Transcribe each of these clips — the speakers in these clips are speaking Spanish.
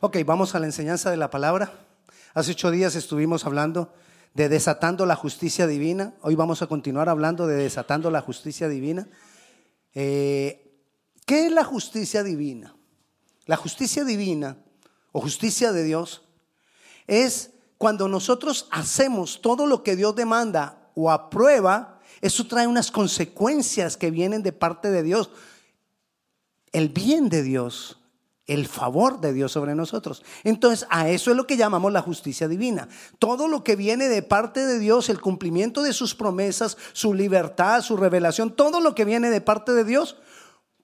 Ok, vamos a la enseñanza de la palabra. Hace ocho días estuvimos hablando de desatando la justicia divina. Hoy vamos a continuar hablando de desatando la justicia divina. Eh, ¿Qué es la justicia divina? La justicia divina o justicia de Dios es cuando nosotros hacemos todo lo que Dios demanda o aprueba, eso trae unas consecuencias que vienen de parte de Dios. El bien de Dios el favor de Dios sobre nosotros. Entonces, a eso es lo que llamamos la justicia divina. Todo lo que viene de parte de Dios, el cumplimiento de sus promesas, su libertad, su revelación, todo lo que viene de parte de Dios,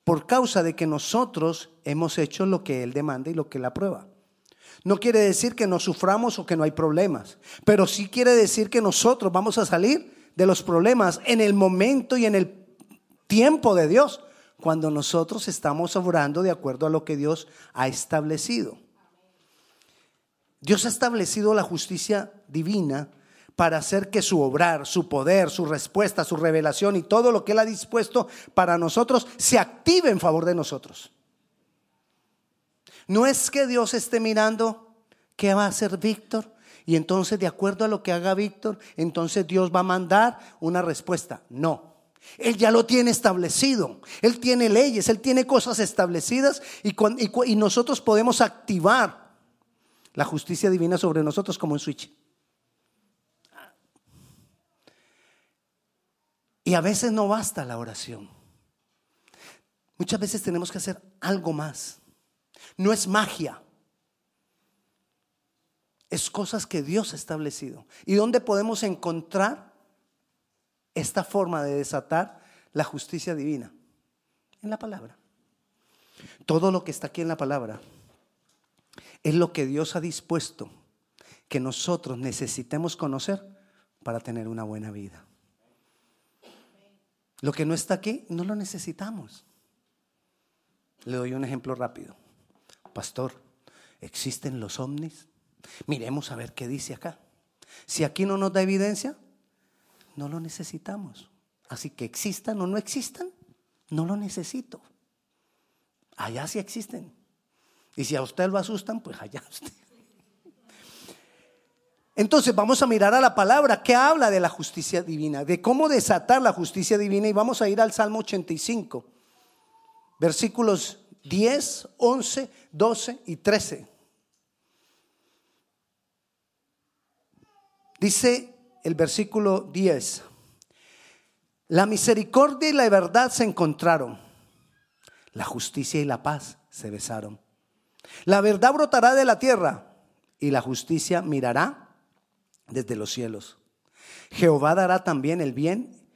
por causa de que nosotros hemos hecho lo que Él demanda y lo que Él aprueba. No quiere decir que no suframos o que no hay problemas, pero sí quiere decir que nosotros vamos a salir de los problemas en el momento y en el tiempo de Dios cuando nosotros estamos obrando de acuerdo a lo que Dios ha establecido. Dios ha establecido la justicia divina para hacer que su obrar, su poder, su respuesta, su revelación y todo lo que Él ha dispuesto para nosotros se active en favor de nosotros. No es que Dios esté mirando qué va a hacer Víctor y entonces de acuerdo a lo que haga Víctor, entonces Dios va a mandar una respuesta. No. Él ya lo tiene establecido. Él tiene leyes, Él tiene cosas establecidas y, nosotros podemos activar la justicia divina sobre nosotros como un switch. Y a veces no basta la oración. Muchas veces tenemos que hacer algo más. No es magia. Es cosas que Dios ha establecido. ¿Y dónde podemos encontrar esta forma de desatar la justicia divina? En la palabra. Todo lo que está aquí en la palabra es lo que Dios ha dispuesto que nosotros necesitemos conocer para tener una buena vida. Lo que no está aquí no lo necesitamos. Le doy un ejemplo rápido. Pastor, ¿existen los ovnis? Miremos a ver qué dice acá. Si aquí no nos da evidencia, no lo necesitamos. Así que existan o no existan, no lo necesito. Allá sí existen. Y si a usted lo asustan, pues allá usted. Entonces vamos a mirar a la palabra que habla de la justicia divina, de cómo desatar la justicia divina y vamos a ir al Salmo 85, versículos 10, 11, 12 y 13. Dice el versículo 10. La misericordia y la verdad se encontraron. La justicia y la paz se besaron. La verdad brotará de la tierra y la justicia mirará desde los cielos. Jehová dará también el bien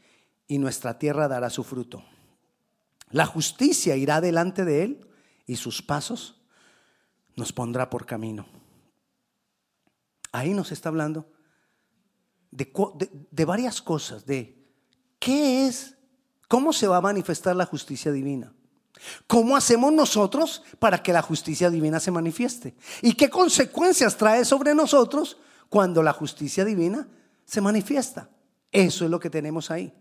y nuestra tierra dará su fruto. La justicia irá delante de él y sus pasos nos pondrá por camino. Ahí nos está hablando de, varias cosas, de qué es, cómo se va a manifestar la justicia divina. ¿Cómo hacemos nosotros para que la justicia divina se manifieste? ¿Y qué consecuencias trae sobre nosotros cuando la justicia divina se manifiesta? Eso es lo que tenemos ahí.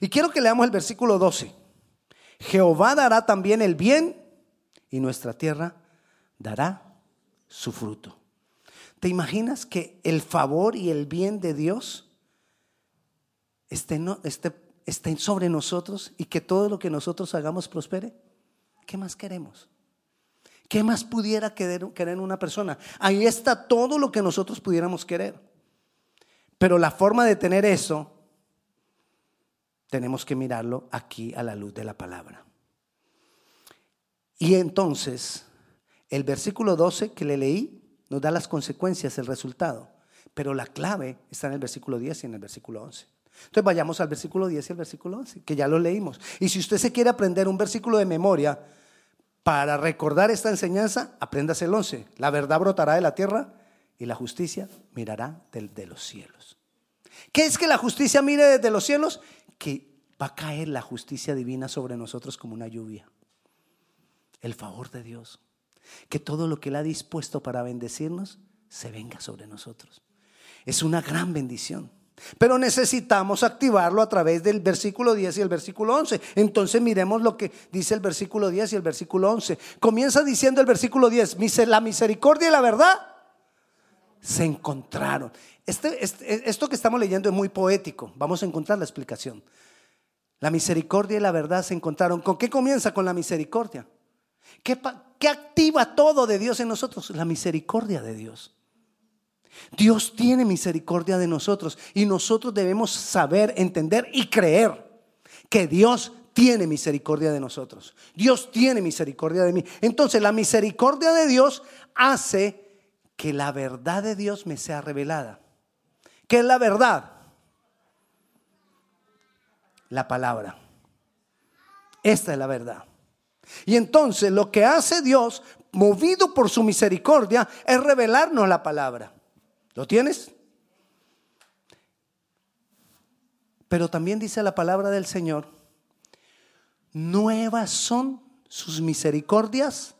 Y quiero que leamos el versículo 12. Jehová dará también el bien y nuestra tierra dará su fruto. ¿Te imaginas que el favor y el bien de Dios estén, sobre nosotros y que todo lo que nosotros hagamos prospere? ¿Qué más queremos? ¿Qué más pudiera querer, una persona? Ahí está todo lo que nosotros pudiéramos querer. Pero la forma de tener eso, tenemos que mirarlo aquí a la luz de la palabra. Y entonces, el versículo 12 que le leí nos da las consecuencias, el resultado. Pero la clave está en el versículo 10 y en el versículo 11. Entonces vayamos al versículo 10 y al versículo 11, que ya lo leímos. Y si usted se quiere aprender un versículo de memoria para recordar esta enseñanza, apréndase el 11. La verdad brotará de la tierra y la justicia mirará de los cielos. ¿Qué es que la justicia mire desde los cielos? Que va a caer la justicia divina sobre nosotros como una lluvia. El favor de Dios que todo lo que Él ha dispuesto para bendecirnos se venga sobre nosotros. Es una gran bendición. Pero necesitamos activarlo a través del versículo 10 y el versículo 11. Entonces miremos lo que dice el versículo 10 y el versículo 11. Comienza diciendo el versículo 10, la misericordia y la verdad se encontraron. Este, este, esto que estamos leyendo es muy poético. Vamos a encontrar la explicación. La misericordia y la verdad se encontraron. ¿Con qué comienza? Con la misericordia. ¿Qué, qué activa todo de Dios en nosotros? La misericordia de Dios. Dios tiene misericordia de nosotros y nosotros debemos saber, entender y creer que Dios tiene misericordia de nosotros. Dios tiene misericordia de mí. Entonces la misericordia de Dios hace que la verdad de Dios me sea revelada. ¿Qué es la verdad? La palabra. Esta es la verdad. Y entonces lo que hace Dios, movido por su misericordia, es revelarnos la palabra. ¿Lo tienes? Pero también dice la palabra del Señor, nuevas son sus misericordias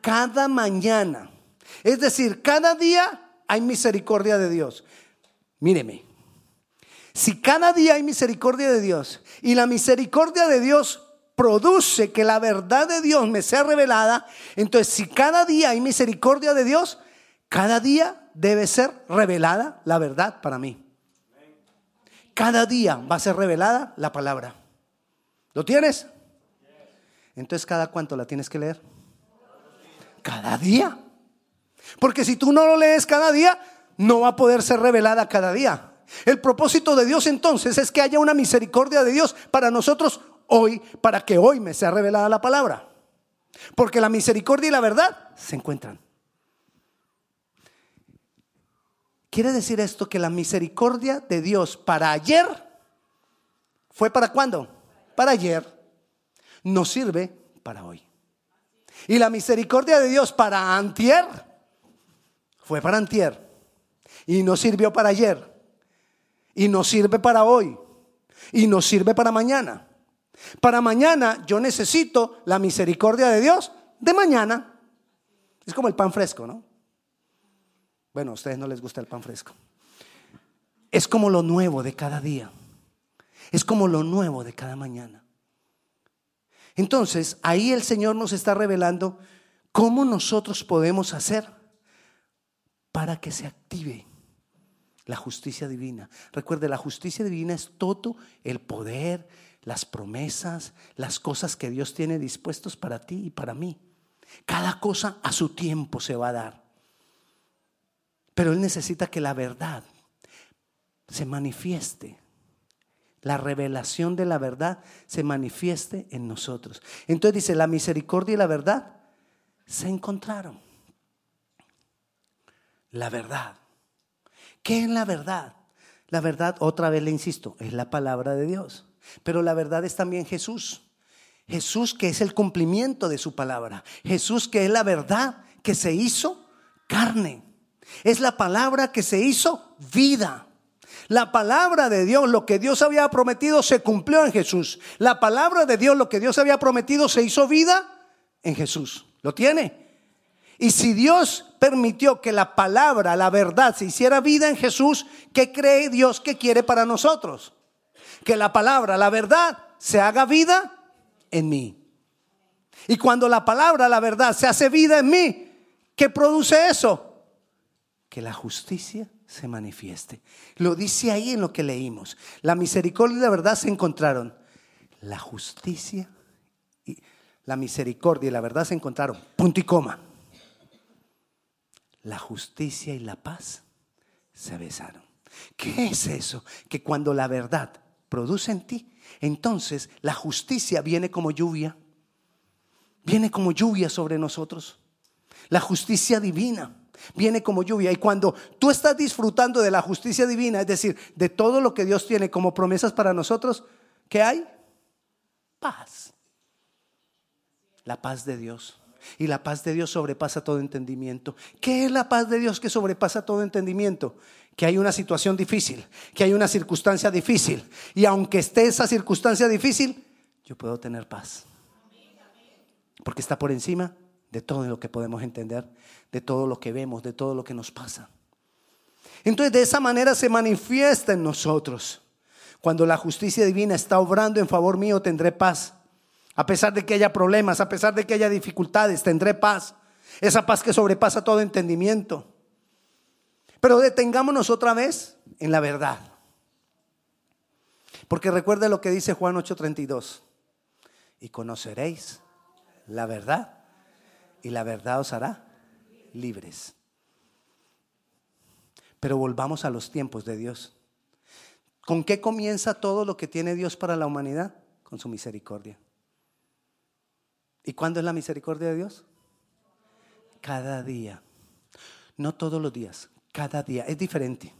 cada mañana. Es decir, cada día hay misericordia de Dios. Míreme, si cada día hay misericordia de Dios y la misericordia de Dios produce que la verdad de Dios me sea revelada, entonces si cada día hay misericordia de Dios, cada día debe ser revelada la verdad para mí. Cada día va a ser revelada la palabra. ¿Lo tienes? Entonces, ¿cada cuánto la tienes que leer? Cada día. Porque si tú no lo lees cada día, no va a poder ser revelada cada día. El propósito de Dios entonces es que haya una misericordia de Dios para nosotros hoy, para que hoy me sea revelada la palabra. Porque la misericordia y la verdad se encuentran. Quiere decir esto que la misericordia de Dios para ayer fue para cuándo? Para ayer. Nos sirve para hoy. Y la misericordia de Dios para antier fue para antier. Y nos sirvió para ayer. Y nos sirve para hoy. Y nos sirve para mañana. Para mañana yo necesito la misericordia de Dios de mañana. Es como el pan fresco, ¿no? Bueno, a ustedes no les gusta el pan fresco. Es como lo nuevo de cada día. Es como lo nuevo de cada mañana. Entonces, ahí el Señor nos está revelando cómo nosotros podemos hacer para que se active la justicia divina. Recuerde, la justicia divina es todo el poder, las promesas, las cosas que Dios tiene dispuestos para ti y para mí. Cada cosa a su tiempo se va a dar. Pero Él necesita que la verdad se manifieste. La revelación de la verdad se manifieste en nosotros. Entonces dice, la misericordia y la verdad se encontraron. La verdad. ¿Qué es la verdad? La verdad, otra vez le insisto, es la palabra de Dios. Pero la verdad es también Jesús. Jesús que es el cumplimiento de su palabra. Jesús que es la verdad que se hizo carne. Es la palabra que se hizo vida. La palabra de Dios, lo que Dios había prometido, se cumplió en Jesús. La palabra de Dios, lo que Dios había prometido, se hizo vida en Jesús. ¿Lo tiene? Y si Dios permitió que la palabra, la verdad, se hiciera vida en Jesús, ¿qué cree Dios que quiere para nosotros? Que la palabra, la verdad, se haga vida en mí. Y cuando la palabra, la verdad, se hace vida en mí, ¿qué produce eso? que la justicia se manifieste. Lo dice ahí en lo que leímos. La misericordia y la verdad se encontraron. La justicia y la misericordia y la verdad se encontraron. Punto y coma. La justicia y la paz se besaron. ¿Qué es eso? Que cuando la verdad produce en ti, entonces la justicia viene como lluvia. Viene como lluvia sobre nosotros. La justicia divina viene como lluvia. Y cuando tú estás disfrutando de la justicia divina, es decir, de todo lo que Dios tiene como promesas para nosotros, ¿qué hay? Paz. La paz de Dios. Y la paz de Dios sobrepasa todo entendimiento. ¿Qué es la paz de Dios que sobrepasa todo entendimiento? Que hay una situación difícil, que hay una circunstancia difícil. Y aunque esté esa circunstancia difícil, yo puedo tener paz. Porque está por encima de todo lo que podemos entender, de todo lo que vemos, de todo lo que nos pasa. Entonces de esa manera se manifiesta en nosotros. Cuando la justicia divina está obrando en favor mío, tendré paz. A pesar de que haya problemas, a pesar de que haya dificultades, tendré paz. Esa paz que sobrepasa todo entendimiento. Pero detengámonos otra vez en la verdad. Porque recuerde lo que dice Juan 8:32. Y conoceréis la verdad y la verdad os hará libres. Pero volvamos a los tiempos de Dios. ¿Con qué comienza todo lo que tiene Dios para la humanidad? Con su misericordia. ¿Y cuándo es la misericordia de Dios? Cada día. No todos los días, cada día. Es diferente.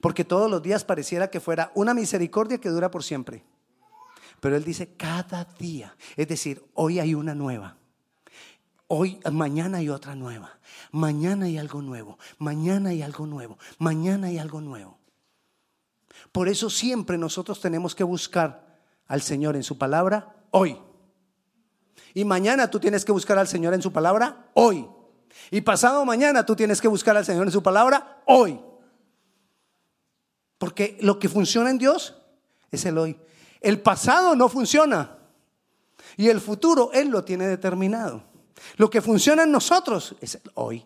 Porque todos los días pareciera que fuera una misericordia que dura por siempre. Pero Él dice cada día. Es decir, hoy hay una nueva. Hoy, mañana hay otra nueva. Mañana hay algo nuevo. Mañana hay algo nuevo. Mañana hay algo nuevo. Por eso siempre nosotros tenemos que buscar al Señor en su palabra hoy. Y mañana tú tienes que buscar al Señor en su palabra hoy. Y pasado mañana tú tienes que buscar al Señor en su palabra hoy. Porque lo que funciona en Dios es el hoy. El pasado no funciona. Y el futuro Él lo tiene determinado. Lo que funciona en nosotros es el hoy.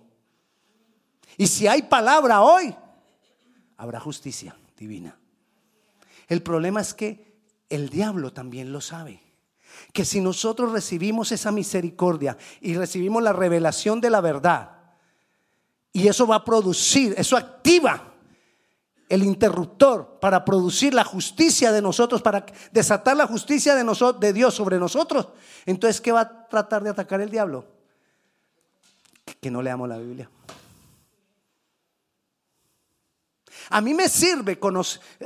Y si hay palabra hoy, habrá justicia divina. El problema es que el diablo también lo sabe. Que si nosotros recibimos esa misericordia y recibimos la revelación de la verdad, y eso va a producir, eso activa el interruptor para producir la justicia de nosotros, para desatar la justicia de, nosotros, de Dios sobre nosotros, entonces ¿qué va a tratar de atacar el diablo? Que no leamos la Biblia. A mí me sirve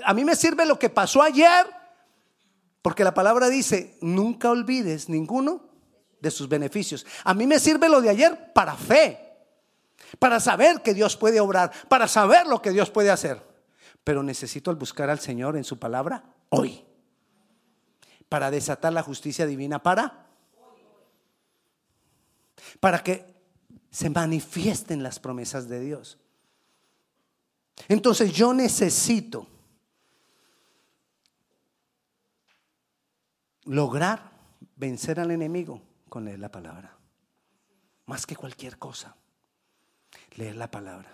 a mí me sirve lo que pasó ayer, porque la palabra dice, nunca olvides ninguno de sus beneficios. A mí me sirve lo de ayer para fe, para saber que Dios puede obrar, para saber lo que Dios puede hacer. Pero necesito buscar al Señor en su palabra hoy, para desatar la justicia divina para para que se manifiesten las promesas de Dios. Entonces yo necesito lograr vencer al enemigo con leer la palabra. Más que cualquier cosa, leer la palabra.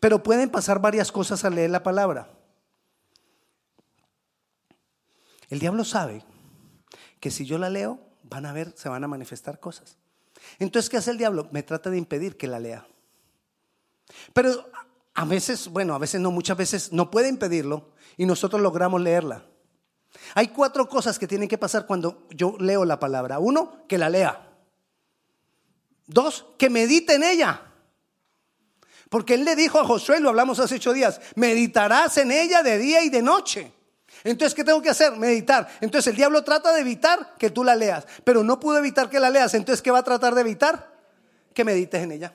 Pero pueden pasar varias cosas al leer la palabra. El diablo sabe que si yo la leo, van a ver, se van a manifestar cosas. Entonces, ¿qué hace el diablo? Me trata de impedir que la lea. Pero a veces, bueno, a veces no, muchas veces no puede impedirlo y nosotros logramos leerla. Hay cuatro cosas que tienen que pasar cuando yo leo la palabra. Uno, que la lea. Dos, que medite en ella. Porque él le dijo a Josué, lo hablamos hace ocho días, meditarás en ella de día y de noche. Entonces, ¿qué tengo que hacer? Meditar. Entonces el diablo trata de evitar que tú la leas, pero no pudo evitar que la leas. Entonces, ¿qué va a tratar de evitar? Que medites en ella.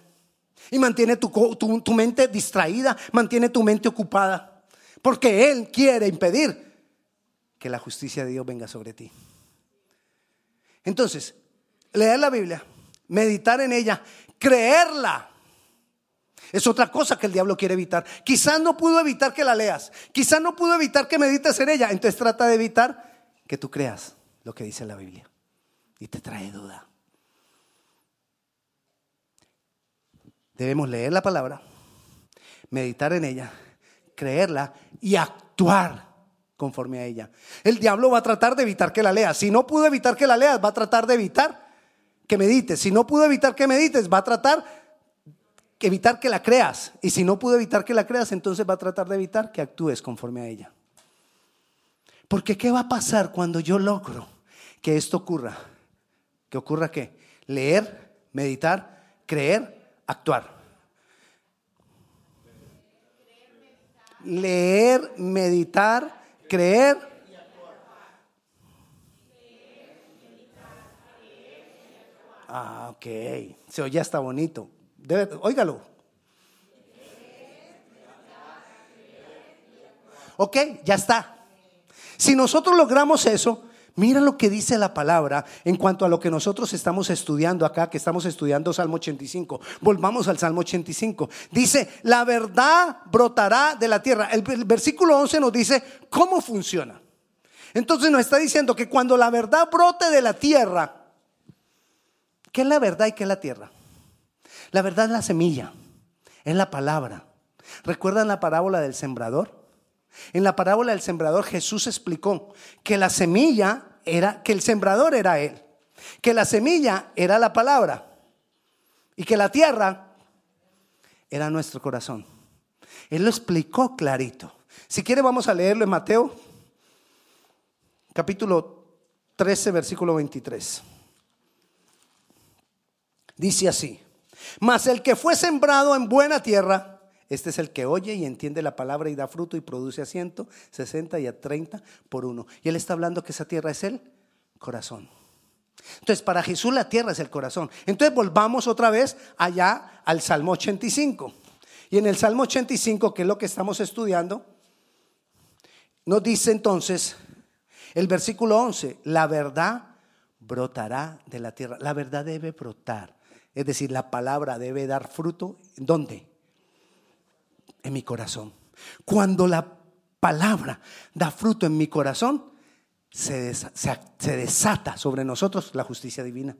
Y mantiene tu, tu, mente distraída, mantiene tu mente ocupada. Porque Él quiere impedir que la justicia de Dios venga sobre ti. Entonces, leer la Biblia, meditar en ella, creerla. Es otra cosa que el diablo quiere evitar. Quizás no pudo evitar que la leas. Quizás no pudo evitar que medites en ella. Entonces trata de evitar que tú creas lo que dice la Biblia. Y te trae duda. Debemos leer la palabra, meditar en ella, creerla y actuar conforme a ella. El diablo va a tratar de evitar que la leas. Si no pudo evitar que la leas, va a tratar de evitar que medites. Si no pudo evitar que medites, va a tratar de evitar que la creas. Y si no pudo evitar que la creas, entonces va a tratar de evitar que actúes conforme a ella. Porque ¿qué va a pasar cuando yo logro que esto ocurra? ¿Que ocurra qué? Leer, meditar, creer actuar. Leer, meditar, creer. Ah, ok. Se oye está bonito. Debe, óigalo. Ok, ya está. Si nosotros logramos eso, Mira lo que dice la palabra en cuanto a lo que nosotros estamos estudiando acá, que estamos estudiando Salmo 85. Volvamos al Salmo 85. Dice, la verdad brotará de la tierra. El versículo 11 nos dice cómo funciona. Entonces nos está diciendo que cuando la verdad brote de la tierra, ¿qué es la verdad y qué es la tierra? La verdad es la semilla, es la palabra. ¿Recuerdan la parábola del sembrador? En la parábola del sembrador Jesús explicó que la semilla era, que el sembrador era Él, que la semilla era la palabra y que la tierra era nuestro corazón. Él lo explicó clarito. Si quiere vamos a leerlo en Mateo, capítulo 13, versículo 23. Dice así, mas el que fue sembrado en buena tierra, este es el que oye y entiende la palabra y da fruto y produce a 160 y a 30 por uno. Y él está hablando que esa tierra es el corazón. Entonces, para Jesús la tierra es el corazón. Entonces, volvamos otra vez allá al Salmo 85. Y en el Salmo 85, que es lo que estamos estudiando, nos dice entonces el versículo 11, la verdad brotará de la tierra. La verdad debe brotar. Es decir, la palabra debe dar fruto. ¿Dónde? En mi corazón. Cuando la palabra da fruto en mi corazón, se, desata sobre nosotros la justicia divina.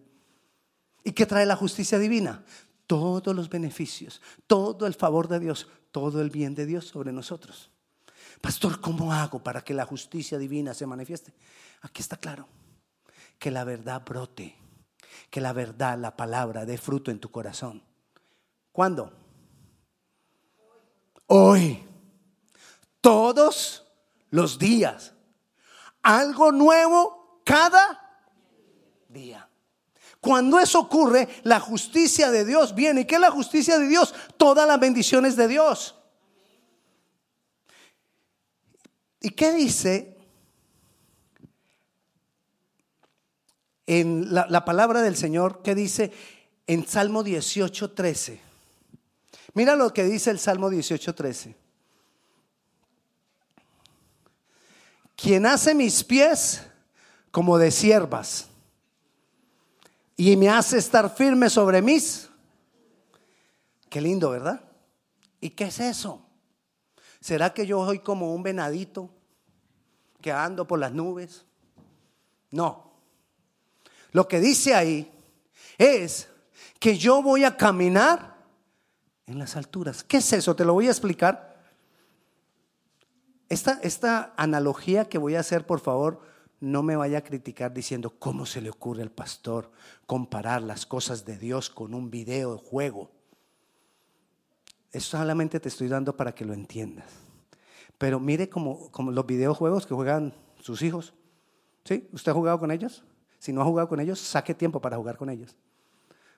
¿Y qué trae la justicia divina? Todos los beneficios, todo el favor de Dios, todo el bien de Dios sobre nosotros. Pastor, ¿cómo hago para que la justicia divina se manifieste? Aquí está claro, que la verdad brote, que la verdad, la palabra, dé fruto en tu corazón. ¿Cuándo? Hoy, todos los días. Algo nuevo cada día. Cuando eso ocurre, la justicia de Dios viene. ¿Y qué es la justicia de Dios? Todas las bendiciones de Dios. ¿Y qué dice en la, la palabra del Señor? ¿Qué dice en Salmo 18, 13? Mira lo que dice el Salmo 18:13. Quien hace mis pies como de siervas y me hace estar firme sobre mis. Qué lindo, ¿verdad? ¿Y qué es eso? ¿Será que yo soy como un venadito que ando por las nubes? No. Lo que dice ahí es que yo voy a caminar en las alturas. ¿Qué es eso? Te lo voy a explicar. Esta, esta analogía que voy a hacer, por favor, no me vaya a criticar diciendo cómo se le ocurre al pastor comparar las cosas de Dios con un video de juego. Eso solamente te estoy dando para que lo entiendas. Pero mire como, como los videojuegos que juegan sus hijos. ¿Sí? ¿Usted ha jugado con ellos? Si no ha jugado con ellos, saque tiempo para jugar con ellos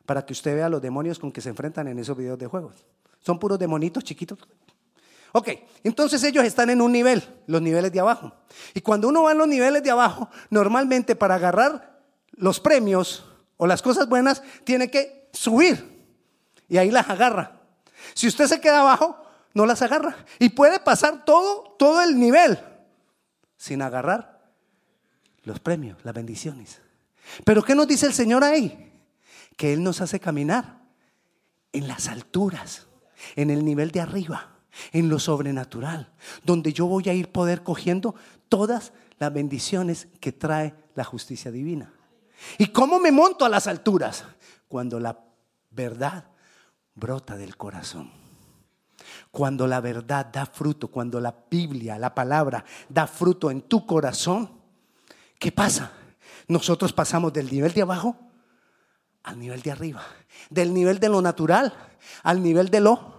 para que usted vea los demonios con que se enfrentan en esos videos de juegos. Son puros demonitos chiquitos. Ok, entonces ellos están en un nivel, los niveles de abajo. Y cuando uno va en los niveles de abajo, normalmente para agarrar los premios o las cosas buenas, tiene que subir. Y ahí las agarra. Si usted se queda abajo, no las agarra. Y puede pasar todo, todo el nivel sin agarrar los premios, las bendiciones. Pero ¿qué nos dice el Señor ahí? Que Él nos hace caminar en las alturas, en el nivel de arriba, en lo sobrenatural, donde yo voy a ir poder cogiendo todas las bendiciones que trae la justicia divina. ¿Y cómo me monto a las alturas? Cuando la verdad brota del corazón. Cuando la verdad da fruto, cuando la Biblia, la palabra, da fruto en tu corazón, ¿qué pasa? Nosotros pasamos del nivel de abajo al nivel de arriba, del nivel de lo natural al nivel de lo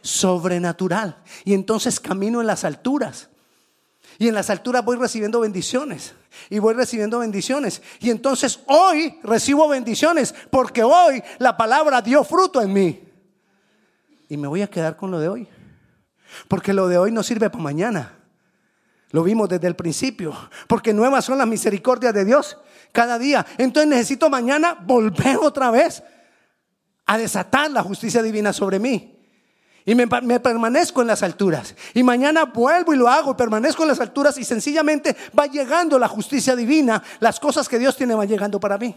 sobrenatural. Y entonces camino en las alturas. Y en las alturas voy recibiendo bendiciones. Y voy recibiendo bendiciones. Y entonces hoy recibo bendiciones porque hoy la palabra dio fruto en mí. Y me voy a quedar con lo de hoy. Porque lo de hoy no sirve para mañana. Lo vimos desde el principio. Porque nuevas son las misericordias de Dios cada día. Entonces necesito mañana volver otra vez a desatar la justicia divina sobre mí. Y me, permanezco en las alturas. Y mañana vuelvo y lo hago, permanezco en las alturas y sencillamente va llegando la justicia divina. Las cosas que Dios tiene van llegando para mí.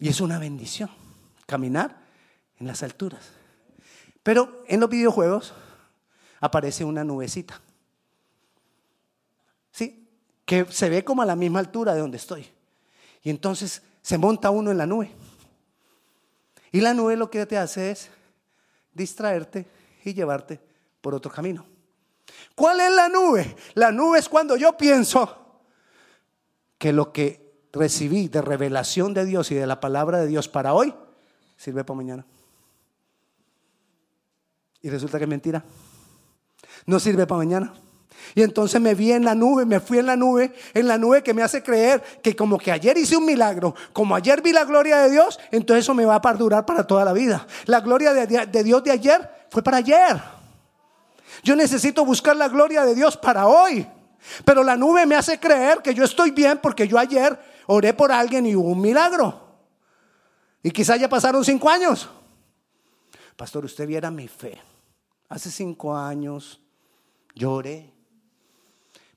Y es una bendición caminar en las alturas. Pero en los videojuegos aparece una nubecita. Que se ve como a la misma altura de donde estoy. Y entonces se monta uno en la nube. Y la nube lo que te hace es distraerte y llevarte por otro camino. ¿Cuál es la nube? La nube es cuando yo pienso que lo que recibí de revelación de Dios y de la palabra de Dios para hoy sirve para mañana. Y resulta que es mentira. No sirve para mañana. Y entonces me vi en la nube, me fui en la nube, en la nube que me hace creer que como que ayer hice un milagro, como ayer vi la gloria de Dios, entonces eso me va a perdurar para toda la vida. La gloria de, Dios de ayer fue para ayer. Yo necesito buscar la gloria de Dios para hoy. Pero la nube me hace creer que yo estoy bien porque yo ayer oré por alguien y hubo un milagro. Y quizás ya pasaron cinco años. Pastor, usted viera mi fe. Hace cinco años lloré,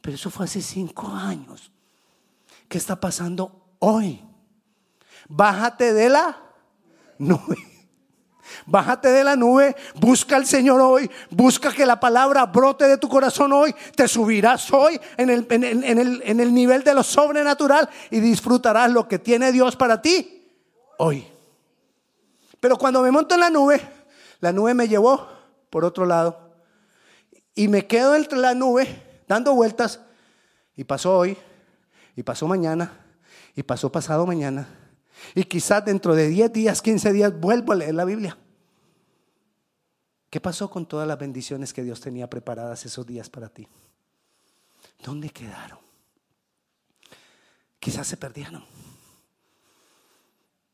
pero eso fue hace cinco años. ¿Qué está pasando hoy? Bájate de la nube. Bájate de la nube, busca al Señor hoy, busca que la palabra brote de tu corazón hoy, te subirás hoy en el, en el nivel de lo sobrenatural y disfrutarás lo que tiene Dios para ti hoy. Pero cuando me monto en la nube, la nube me llevó por otro lado y me quedo entre la nube dando vueltas y pasó hoy, y pasó mañana, y pasó pasado mañana, y quizás dentro de 10 días, 15 días vuelvo a leer la Biblia. ¿Qué pasó con todas las bendiciones que Dios tenía preparadas esos días para ti? ¿Dónde quedaron? Quizás se perdieron.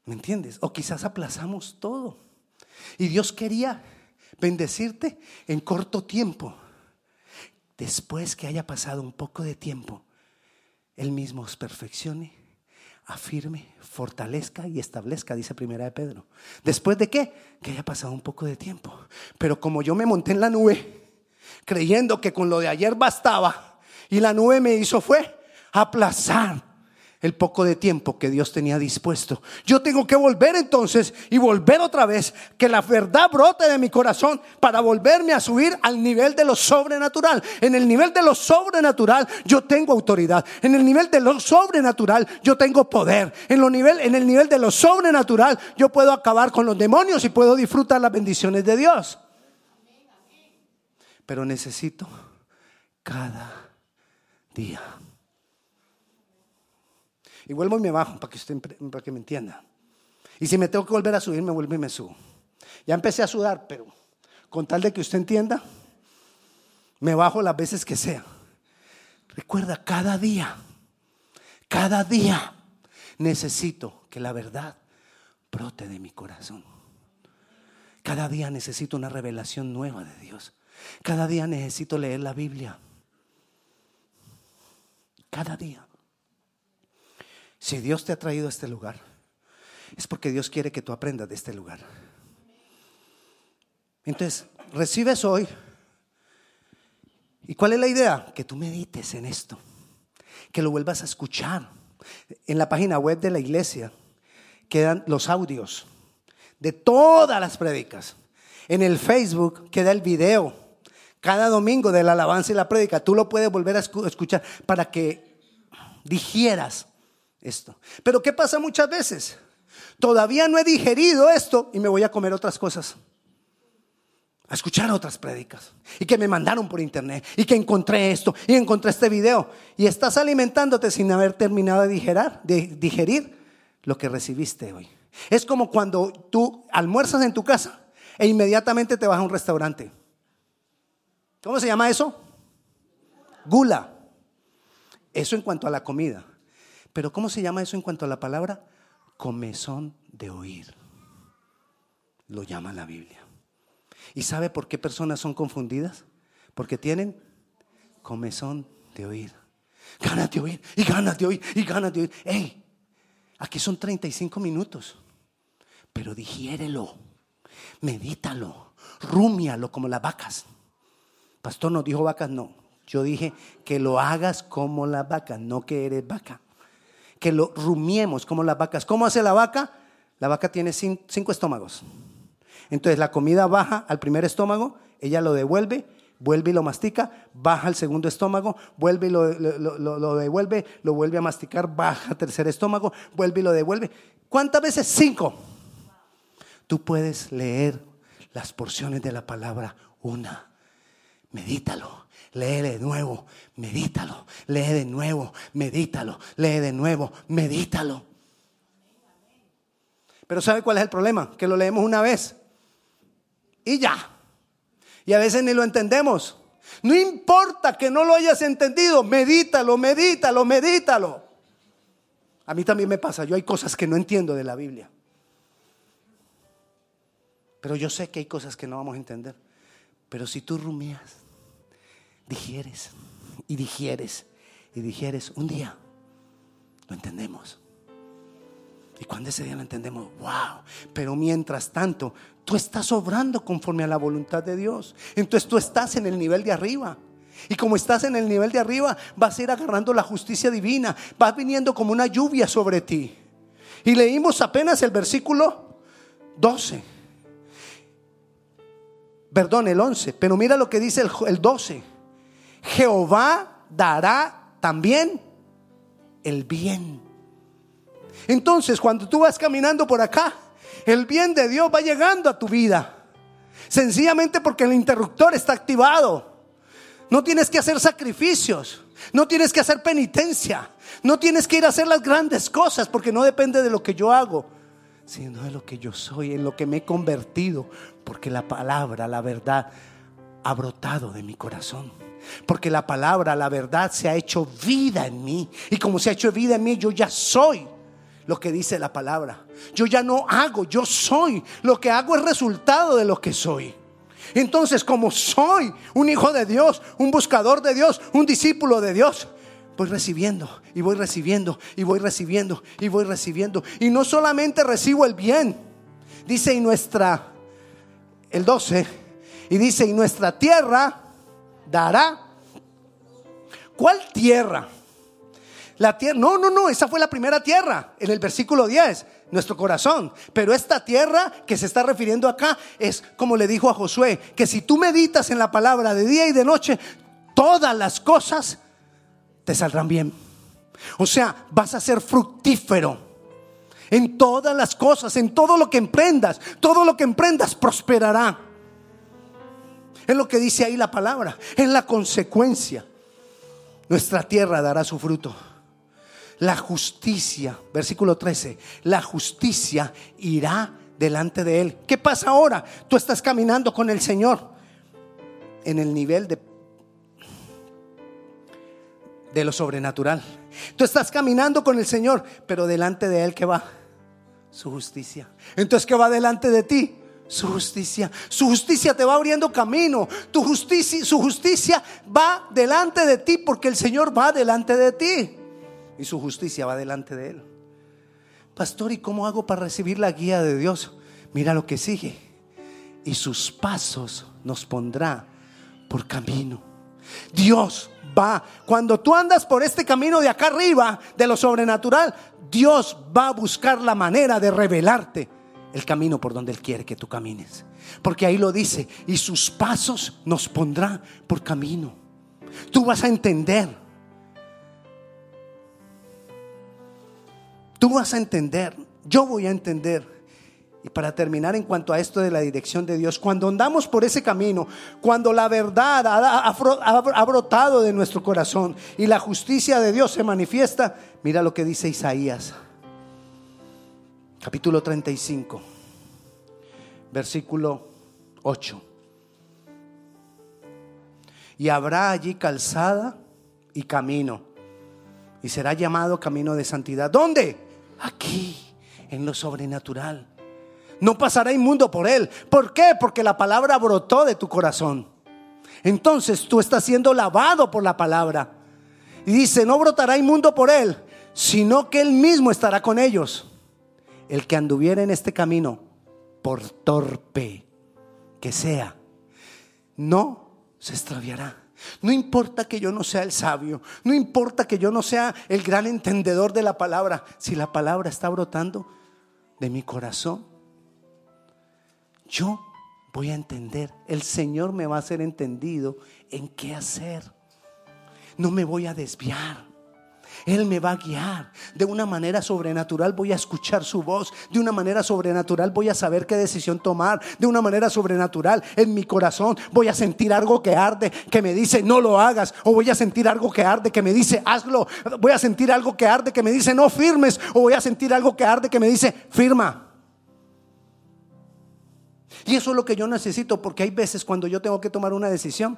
¿Me entiendes? O quizás aplazamos todo. Y Dios quería bendecirte en corto tiempo después que haya pasado un poco de tiempo, Él mismo os perfeccione, afirme, fortalezca y establezca, dice primera de Pedro. ¿Después de qué? Que haya pasado un poco de tiempo. Pero como yo me monté en la nube, creyendo que con lo de ayer bastaba, y la nube me hizo fue aplazar el poco de tiempo que Dios tenía dispuesto. Yo tengo que volver entonces y volver otra vez, que la verdad brote de mi corazón para volverme a subir al nivel de lo sobrenatural. En el nivel de lo sobrenatural yo tengo autoridad. En el nivel de lo sobrenatural yo tengo poder. En, lo nivel, en el nivel de lo sobrenatural yo puedo acabar con los demonios y puedo disfrutar las bendiciones de Dios. Pero necesito cada día y vuelvo y me bajo para que, usted, para que me entienda. Y si me tengo que volver a subir, me vuelvo y me subo. Ya empecé a sudar, pero con tal de que usted entienda, me bajo las veces que sea. Recuerda, cada día, cada día necesito que la verdad brote de mi corazón. Cada día necesito una revelación nueva de Dios. Cada día necesito leer la Biblia. Cada día. Si Dios te ha traído a este lugar, es porque Dios quiere que tú aprendas de este lugar. Entonces, recibes hoy. ¿Y cuál es la idea? Que tú medites en esto, que lo vuelvas a escuchar. En la página web de la iglesia quedan los audios de todas las prédicas. En el Facebook queda el video cada domingo de la alabanza y la prédica. Tú lo puedes volver a escuchar para que digieras esto. Pero ¿qué pasa muchas veces? Todavía no he digerido esto y me voy a comer otras cosas. A escuchar otras prédicas. Y que me mandaron por internet. Y que encontré esto. Y encontré este video. Y estás alimentándote sin haber terminado de digerir, de digerir lo que recibiste hoy. Es como cuando tú almuerzas en tu casa e inmediatamente te vas a un restaurante. ¿Cómo se llama eso? Gula. Eso en cuanto a la comida. Pero ¿cómo se llama eso en cuanto a la palabra? Comezón de oír. Lo llama la Biblia. ¿Y sabe por qué personas son confundidas? Porque tienen comezón de oír. Ganas de oír, y ganas de oír, y ganas de oír. ¡Ey! Aquí son 35 minutos. Pero digiérelo, medítalo, rúmialo como las vacas. Pastor nos dijo vacas, no. Yo dije que lo hagas como las vacas, no que eres vaca. Que lo rumiemos como las vacas. ¿Cómo hace la vaca? La vaca tiene cinco estómagos. Entonces la comida baja al primer estómago, ella lo devuelve, vuelve y lo mastica, baja al segundo estómago, vuelve y lo, devuelve, lo vuelve a masticar, baja al tercer estómago, vuelve y lo devuelve. ¿Cuántas veces? Cinco. Tú puedes leer las porciones de la palabra una. Medítalo. Lee de nuevo, medítalo. Lee de nuevo, medítalo. Lee de nuevo, medítalo. Pero ¿sabe cuál es el problema? Que lo leemos una vez y ya. Y a veces ni lo entendemos. No importa que no lo hayas entendido, medítalo, medítalo, medítalo. A mí también me pasa, yo hay cosas que no entiendo de la Biblia. Pero yo sé que hay cosas que no vamos a entender. Pero si tú rumías, digieres y digieres y digieres, un día lo entendemos. Y cuando ese día lo entendemos, wow. Pero mientras tanto, tú estás obrando conforme a la voluntad de Dios. Entonces tú estás en el nivel de arriba. Y como estás en el nivel de arriba, vas a ir agarrando la justicia divina. Va viniendo como una lluvia sobre ti. Y leímos apenas el versículo 12. Perdón, el 11. Pero mira lo que dice el 12. Jehová dará también el bien. Entonces, cuando tú vas caminando por acá, el bien de Dios va llegando a tu vida. Sencillamente porque el interruptor está activado. No tienes que hacer sacrificios. No tienes que hacer penitencia. No tienes que ir a hacer las grandes cosas porque no depende de lo que yo hago, sino de lo que yo soy, en lo que me he convertido. Porque la palabra, la verdad, ha brotado de mi corazón. Porque la palabra, la verdad, se ha hecho vida en mí. Y como se ha hecho vida en mí, yo ya soy lo que dice la palabra. Yo ya no hago, yo soy. Lo que hago es resultado de lo que soy. Entonces, como soy un hijo de Dios, un buscador de Dios, un discípulo de Dios, voy recibiendo y voy recibiendo y voy recibiendo y voy recibiendo. Y no solamente recibo el bien, dice y nuestra, el 12, y dice y nuestra tierra dará. ¿Cuál tierra? La tierra, no, no, no, esa fue la primera tierra, en el versículo 10, nuestro corazón. Pero esta tierra que se está refiriendo acá es como le dijo a Josué, que si tú meditas en la palabra de día y de noche, todas las cosas te saldrán bien. O sea, vas a ser fructífero en todas las cosas, en todo lo que emprendas, todo lo que emprendas prosperará. Es lo que dice ahí la palabra, en la consecuencia. Nuestra tierra dará su fruto la justicia, versículo 13, la justicia irá delante de él. ¿Qué pasa ahora? Tú estás caminando con el Señor en el nivel de, de lo sobrenatural. Tú estás caminando con el Señor, pero delante de él, ¿qué va? Su justicia. Entonces, ¿qué va delante de ti? Su justicia. Su justicia te va abriendo camino. Tu justicia, su justicia va delante de ti porque el Señor va delante de ti y su justicia va delante de él. Pastor, ¿y cómo hago para recibir la guía de Dios? Mira lo que sigue. Y sus pasos nos pondrá por camino. Dios va, cuando tú andas por este camino de acá arriba, de lo sobrenatural, Dios va a buscar la manera de revelarte el camino por donde Él quiere que tú camines. Porque ahí lo dice, y sus pasos nos pondrá por camino. Tú vas a entender Tú vas a entender, yo voy a entender. Y para terminar en cuanto a esto de la dirección de Dios, cuando andamos por ese camino, cuando la verdad ha, brotado de nuestro corazón y la justicia de Dios se manifiesta, mira lo que dice Isaías, capítulo 35, versículo 8. Y habrá allí calzada y camino, y será llamado camino de santidad. ¿Dónde? aquí, en lo sobrenatural. No pasará inmundo por él. ¿Por qué? Porque la palabra brotó de tu corazón. Entonces tú estás siendo lavado por la palabra. Y dice, no brotará inmundo por él, sino que él mismo estará con ellos. El que anduviera en este camino, por torpe que sea, no se extraviará. No importa que yo no sea el sabio, no importa que yo no sea el gran entendedor de la palabra, si la palabra está brotando de mi corazón, yo voy a entender, el Señor me va a hacer entendido en qué hacer. No me voy a desviar. Él me va a guiar. De una manera sobrenatural voy a escuchar su voz. De una manera sobrenatural voy a saber qué decisión tomar. De una manera sobrenatural en mi corazón voy a sentir algo que arde, que me dice no lo hagas. O voy a sentir algo que arde, que me dice hazlo. Voy a sentir algo que arde, que me dice no firmes. O voy a sentir algo que arde, que me dice firma. Y eso es lo que yo necesito porque hay veces cuando yo tengo que tomar una decisión,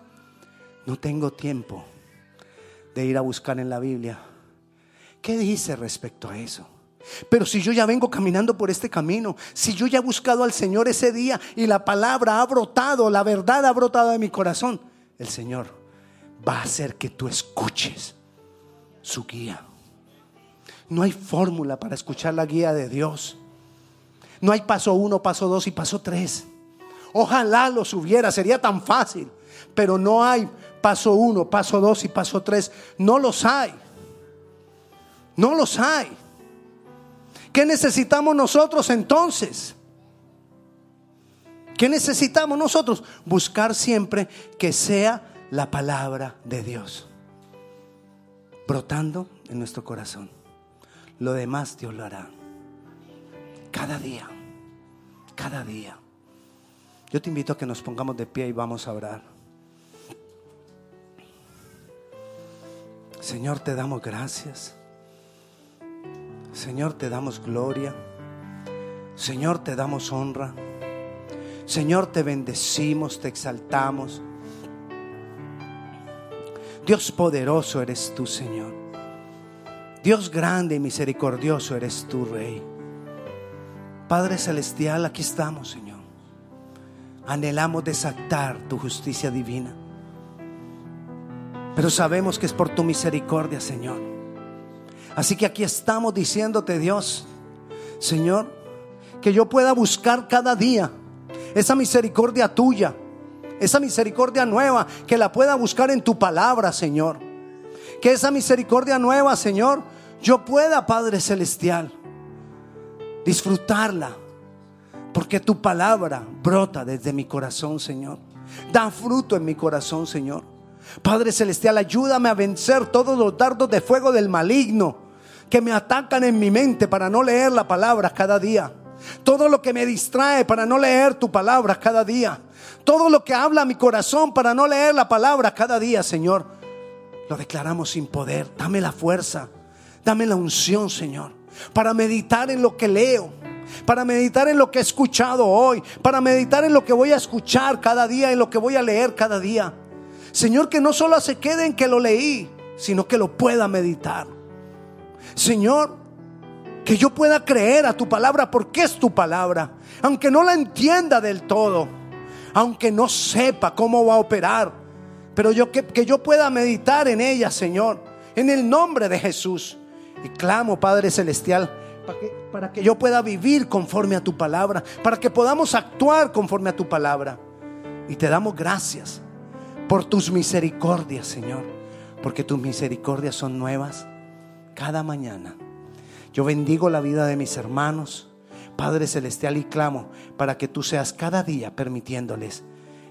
no tengo tiempo de ir a buscar en la Biblia ¿Qué dice respecto a eso? Pero si yo ya vengo caminando por este camino, si yo ya he buscado al Señor ese día y la palabra ha brotado, la verdad ha brotado de mi corazón, el Señor va a hacer que tú escuches su guía. No hay fórmula para escuchar la guía de Dios. No hay paso uno, paso dos y paso tres. Ojalá los hubiera, sería tan fácil. Pero no hay paso uno, paso dos y paso tres. No los hay. No los hay. ¿Qué necesitamos nosotros entonces? ¿Qué necesitamos nosotros? Buscar siempre que sea la palabra de Dios brotando en nuestro corazón. Lo demás Dios lo hará. Cada día, cada día. Yo te invito a que nos pongamos de pie y vamos a orar. Señor, te damos gracias. Señor, te damos gloria. Señor, te damos honra. Señor, te bendecimos, te exaltamos. Dios poderoso eres tú, Señor. Dios grande y misericordioso eres tú, Rey. Padre Celestial, aquí estamos, Señor. Anhelamos desatar tu justicia divina. Pero sabemos que es por tu misericordia, Señor Así que aquí estamos diciéndote, Dios, Señor, que yo pueda buscar cada día esa misericordia tuya, esa misericordia nueva, que la pueda buscar en tu palabra, Señor. Que esa misericordia nueva, Señor, yo pueda, Padre Celestial, disfrutarla. Porque tu palabra brota desde mi corazón, Señor. Da fruto en mi corazón, Señor. Padre Celestial, ayúdame a vencer todos los dardos de fuego del maligno que me atacan en mi mente para no leer la palabra cada día. Todo lo que me distrae para no leer tu palabra cada día. Todo lo que habla mi corazón para no leer la palabra cada día, Señor. Lo declaramos sin poder. Dame la fuerza. Dame la unción, Señor. Para meditar en lo que leo. Para meditar en lo que he escuchado hoy. Para meditar en lo que voy a escuchar cada día. En lo que voy a leer cada día. Señor, que no solo se quede en que lo leí, sino que lo pueda meditar. Señor, que yo pueda creer a tu palabra porque es tu palabra, aunque no la entienda del todo, aunque no sepa cómo va a operar, pero yo que, que yo pueda meditar en ella, Señor, en el nombre de Jesús. Y clamo, Padre Celestial, para que, para que yo pueda vivir conforme a tu palabra, para que podamos actuar conforme a tu palabra. Y te damos gracias por tus misericordias, Señor, porque tus misericordias son nuevas cada mañana. Yo bendigo la vida de mis hermanos, Padre Celestial, y clamo para que tú seas cada día permitiéndoles,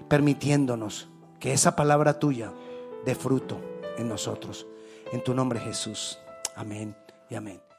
permitiéndonos que esa palabra tuya dé fruto en nosotros. En tu nombre Jesús. Amén y amén.